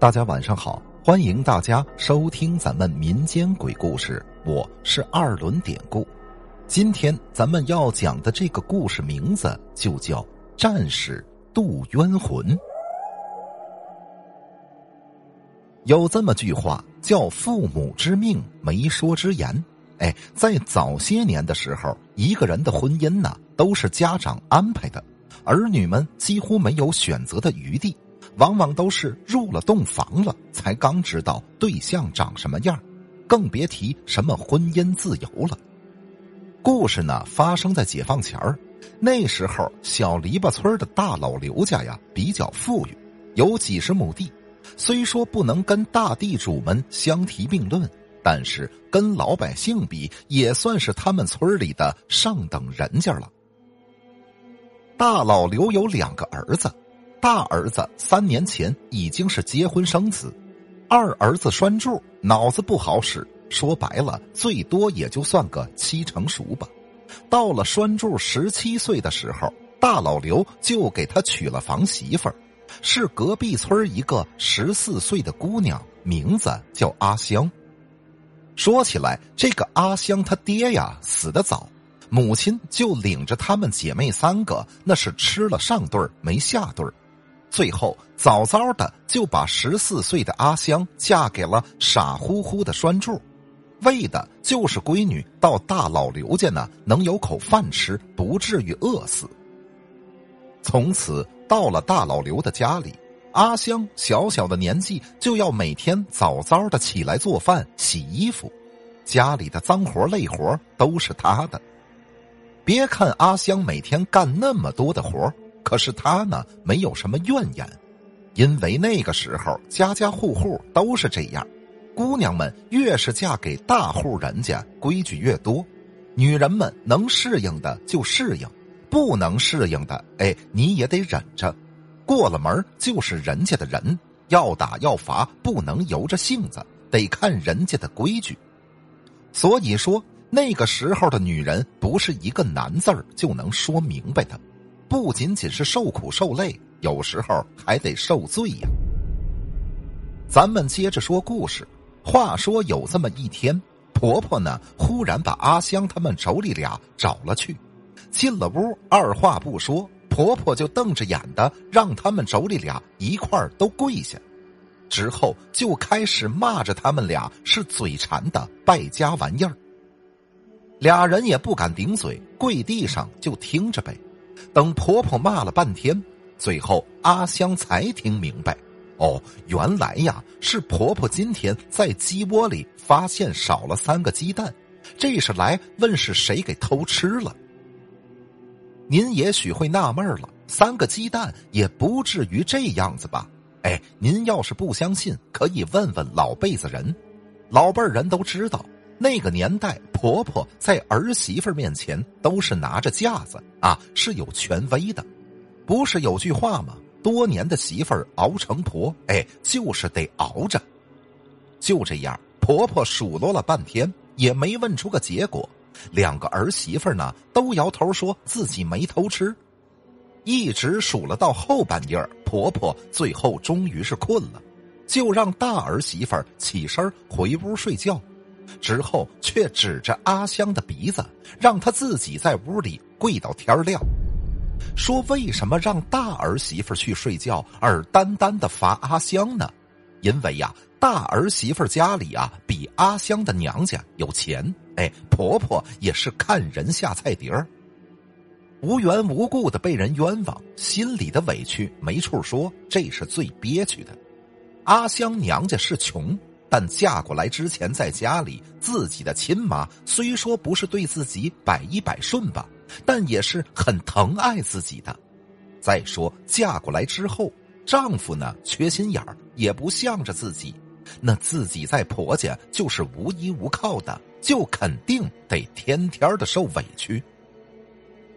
大家晚上好，欢迎大家收听咱们民间鬼故事，我是二轮典故。今天咱们要讲的这个故事名字就叫《战士渡冤魂》。有这么句话叫“父母之命，媒妁之言”。哎，在早些年的时候，一个人的婚姻呢，都是家长安排的，儿女们几乎没有选择的余地。往往都是入了洞房了，才刚知道对象长什么样，更别提什么婚姻自由了。故事呢发生在解放前儿，那时候小篱笆村的大老刘家呀比较富裕，有几十亩地。虽说不能跟大地主们相提并论，但是跟老百姓比，也算是他们村里的上等人家了。大老刘有两个儿子。大儿子三年前已经是结婚生子，二儿子栓柱脑子不好使，说白了最多也就算个七成熟吧。到了栓柱十七岁的时候，大老刘就给他娶了房媳妇儿，是隔壁村一个十四岁的姑娘，名字叫阿香。说起来，这个阿香她爹呀死得早，母亲就领着她们姐妹三个，那是吃了上顿没下顿最后，早早的就把十四岁的阿香嫁给了傻乎乎的栓柱，为的就是闺女到大老刘家呢能有口饭吃，不至于饿死。从此到了大老刘的家里，阿香小小的年纪就要每天早早的起来做饭、洗衣服，家里的脏活累活都是他的。别看阿香每天干那么多的活可是他呢，没有什么怨言，因为那个时候家家户户都是这样，姑娘们越是嫁给大户人家，规矩越多，女人们能适应的就适应，不能适应的，哎，你也得忍着，过了门就是人家的人，要打要罚不能由着性子，得看人家的规矩。所以说，那个时候的女人不是一个难字儿就能说明白的。不仅仅是受苦受累，有时候还得受罪呀。咱们接着说故事。话说有这么一天，婆婆呢忽然把阿香他们妯娌俩找了去，进了屋，二话不说，婆婆就瞪着眼的让他们妯娌俩一块儿都跪下，之后就开始骂着他们俩是嘴馋的败家玩意儿。俩人也不敢顶嘴，跪地上就听着呗。等婆婆骂了半天，最后阿香才听明白，哦，原来呀是婆婆今天在鸡窝里发现少了三个鸡蛋，这是来问是谁给偷吃了。您也许会纳闷了，三个鸡蛋也不至于这样子吧？哎，您要是不相信，可以问问老辈子人，老辈人都知道。那个年代，婆婆在儿媳妇面前都是拿着架子啊，是有权威的。不是有句话吗？多年的媳妇儿熬成婆，哎，就是得熬着。就这样，婆婆数落了半天，也没问出个结果。两个儿媳妇呢，都摇头说自己没偷吃。一直数了到后半夜婆婆最后终于是困了，就让大儿媳妇起身回屋睡觉。之后却指着阿香的鼻子，让她自己在屋里跪到天亮，说：“为什么让大儿媳妇去睡觉，而单单的罚阿香呢？因为呀，大儿媳妇家里啊比阿香的娘家有钱，哎，婆婆也是看人下菜碟儿，无缘无故的被人冤枉，心里的委屈没处说，这是最憋屈的。阿香娘家是穷。”但嫁过来之前，在家里自己的亲妈虽说不是对自己百依百顺吧，但也是很疼爱自己的。再说嫁过来之后，丈夫呢缺心眼儿，也不向着自己，那自己在婆家就是无依无靠的，就肯定得天天的受委屈。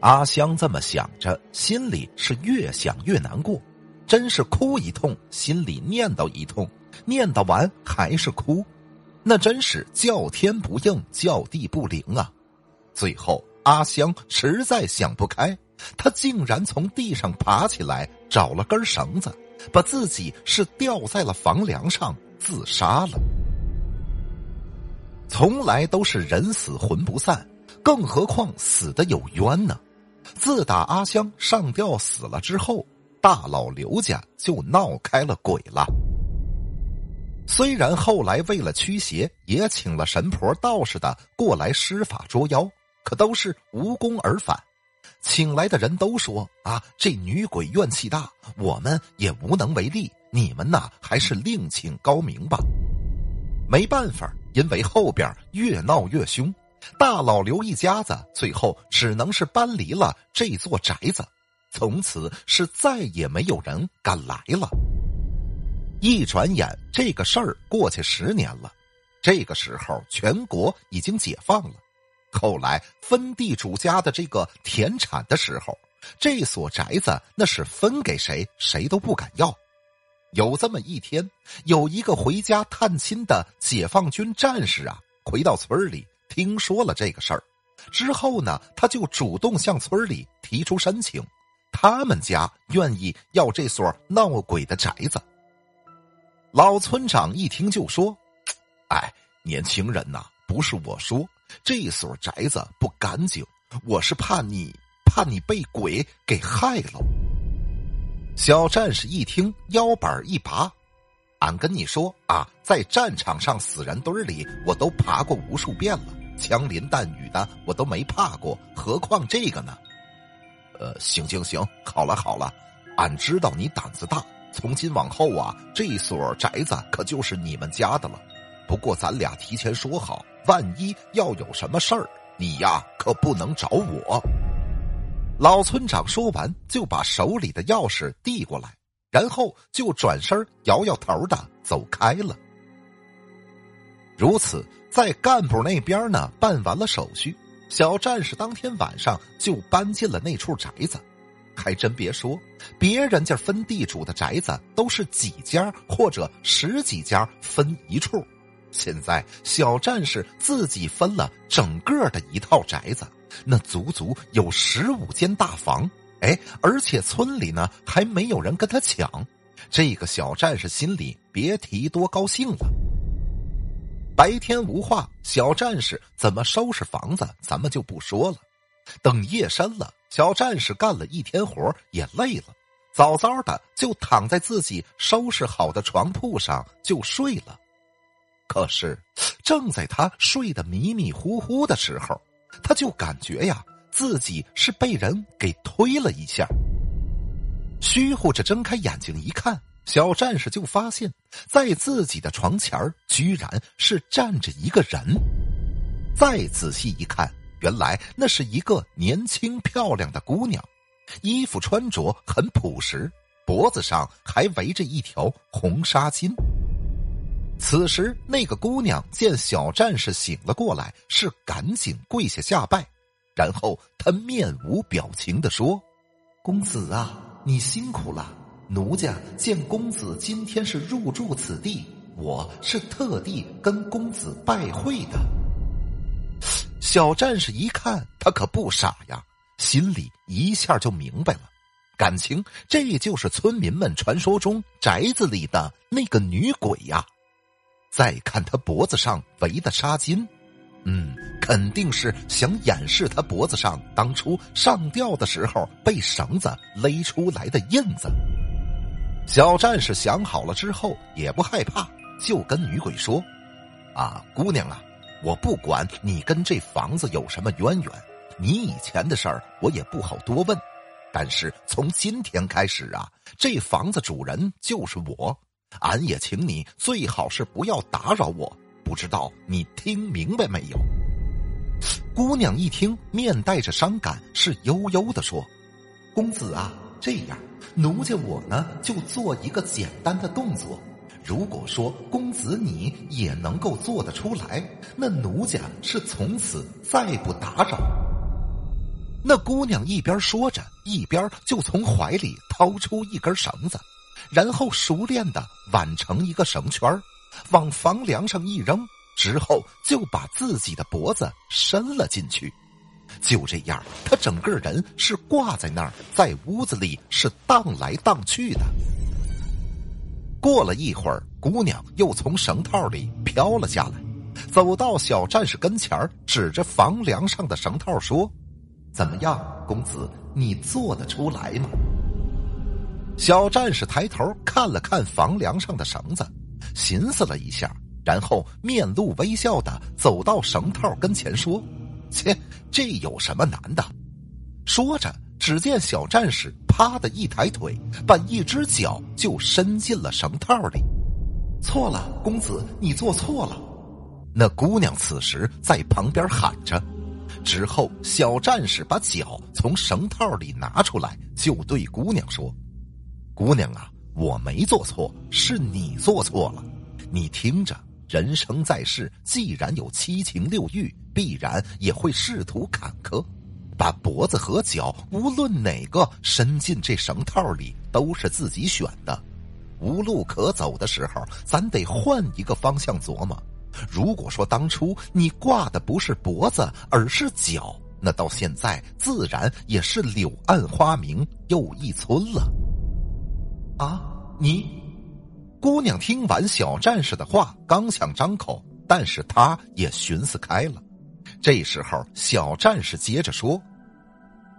阿香这么想着，心里是越想越难过，真是哭一通，心里念叨一通。念叨完还是哭，那真是叫天不应，叫地不灵啊！最后阿香实在想不开，她竟然从地上爬起来，找了根绳子，把自己是吊在了房梁上自杀了。从来都是人死魂不散，更何况死的有冤呢？自打阿香上吊死了之后，大老刘家就闹开了鬼了。虽然后来为了驱邪，也请了神婆、道士的过来施法捉妖，可都是无功而返。请来的人都说：“啊，这女鬼怨气大，我们也无能为力。你们呐，还是另请高明吧。”没办法，因为后边越闹越凶，大老刘一家子最后只能是搬离了这座宅子，从此是再也没有人敢来了。一转眼，这个事儿过去十年了。这个时候，全国已经解放了。后来分地主家的这个田产的时候，这所宅子那是分给谁，谁都不敢要。有这么一天，有一个回家探亲的解放军战士啊，回到村里，听说了这个事儿，之后呢，他就主动向村里提出申请，他们家愿意要这所闹鬼的宅子。老村长一听就说：“哎，年轻人呐，不是我说，这所宅子不干净，我是怕你怕你被鬼给害了。”小战士一听，腰板一拔：“俺跟你说啊，在战场上死人堆里，我都爬过无数遍了，枪林弹雨的我都没怕过，何况这个呢？”呃，行行行，好了好了，俺知道你胆子大。从今往后啊，这所宅子可就是你们家的了。不过咱俩提前说好，万一要有什么事儿，你呀可不能找我。老村长说完，就把手里的钥匙递过来，然后就转身摇摇头的走开了。如此，在干部那边呢办完了手续，小战士当天晚上就搬进了那处宅子。还真别说，别人家分地主的宅子都是几家或者十几家分一处，现在小战士自己分了整个的一套宅子，那足足有十五间大房，哎，而且村里呢还没有人跟他抢，这个小战士心里别提多高兴了。白天无话，小战士怎么收拾房子，咱们就不说了。等夜深了。小战士干了一天活也累了，早早的就躺在自己收拾好的床铺上就睡了。可是，正在他睡得迷迷糊糊的时候，他就感觉呀，自己是被人给推了一下。虚乎着睁开眼睛一看，小战士就发现，在自己的床前居然是站着一个人。再仔细一看。原来那是一个年轻漂亮的姑娘，衣服穿着很朴实，脖子上还围着一条红纱巾。此时，那个姑娘见小战士醒了过来，是赶紧跪下下拜，然后她面无表情的说：“公子啊，你辛苦了。奴家见公子今天是入住此地，我是特地跟公子拜会的。”小战士一看，他可不傻呀，心里一下就明白了，感情这就是村民们传说中宅子里的那个女鬼呀。再看他脖子上围的纱巾，嗯，肯定是想掩饰他脖子上当初上吊的时候被绳子勒出来的印子。小战士想好了之后，也不害怕，就跟女鬼说：“啊，姑娘啊。”我不管你跟这房子有什么渊源，你以前的事儿我也不好多问。但是从今天开始啊，这房子主人就是我，俺也请你最好是不要打扰我。不知道你听明白没有？姑娘一听，面带着伤感，是悠悠的说：“公子啊，这样，奴家我呢就做一个简单的动作。”如果说公子你也能够做得出来，那奴家是从此再不打扰。那姑娘一边说着，一边就从怀里掏出一根绳子，然后熟练的挽成一个绳圈往房梁上一扔，之后就把自己的脖子伸了进去。就这样，她整个人是挂在那儿，在屋子里是荡来荡去的。过了一会儿，姑娘又从绳套里飘了下来，走到小战士跟前，指着房梁上的绳套说：“怎么样，公子，你做得出来吗？”小战士抬头看了看房梁上的绳子，寻思了一下，然后面露微笑的走到绳套跟前说：“切，这有什么难的？”说着，只见小战士啪的一抬腿，把一只脚就伸进了绳套里。错了，公子，你做错了。那姑娘此时在旁边喊着。之后，小战士把脚从绳套里拿出来，就对姑娘说。姑娘啊，我没做错，是你做错了。你听着，人生在世，既然有七情六欲，必然也会仕途坎坷。把脖子和脚，无论哪个伸进这绳套里，都是自己选的。无路可走的时候，咱得换一个方向琢磨。如果说当初你挂的不是脖子，而是脚，那到现在自然也是柳暗花明又一村了。啊！你，姑娘听完小战士的话，刚想张口，但是她也寻思开了。这时候，小战士接着说：“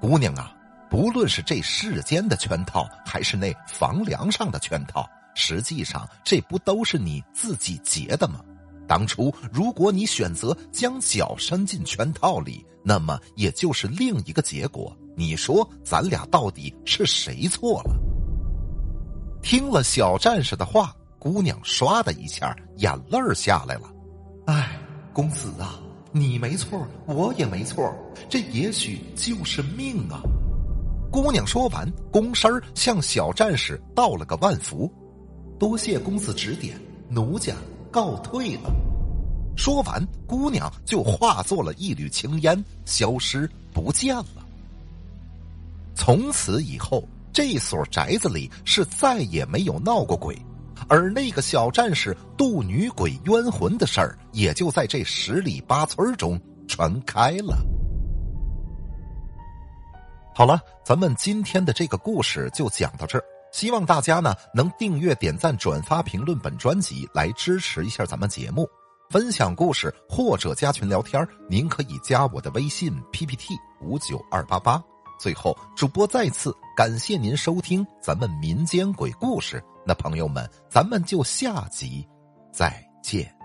姑娘啊，不论是这世间的圈套，还是那房梁上的圈套，实际上这不都是你自己结的吗？当初如果你选择将脚伸进圈套里，那么也就是另一个结果。你说咱俩到底是谁错了？”听了小战士的话，姑娘唰的一下眼泪下来了。哎，公子啊，你没错，我也没错，这也许就是命啊！姑娘说完，躬身向小战士道了个万福，多谢公子指点，奴家告退了。说完，姑娘就化作了一缕青烟，消失不见了。从此以后。这所宅子里是再也没有闹过鬼，而那个小战士渡女鬼冤魂的事儿，也就在这十里八村中传开了。好了，咱们今天的这个故事就讲到这儿。希望大家呢能订阅、点赞、转发、评论本专辑，来支持一下咱们节目。分享故事或者加群聊天，您可以加我的微信 PPT 五九二八八。最后，主播再次感谢您收听咱们民间鬼故事。那朋友们，咱们就下集再见。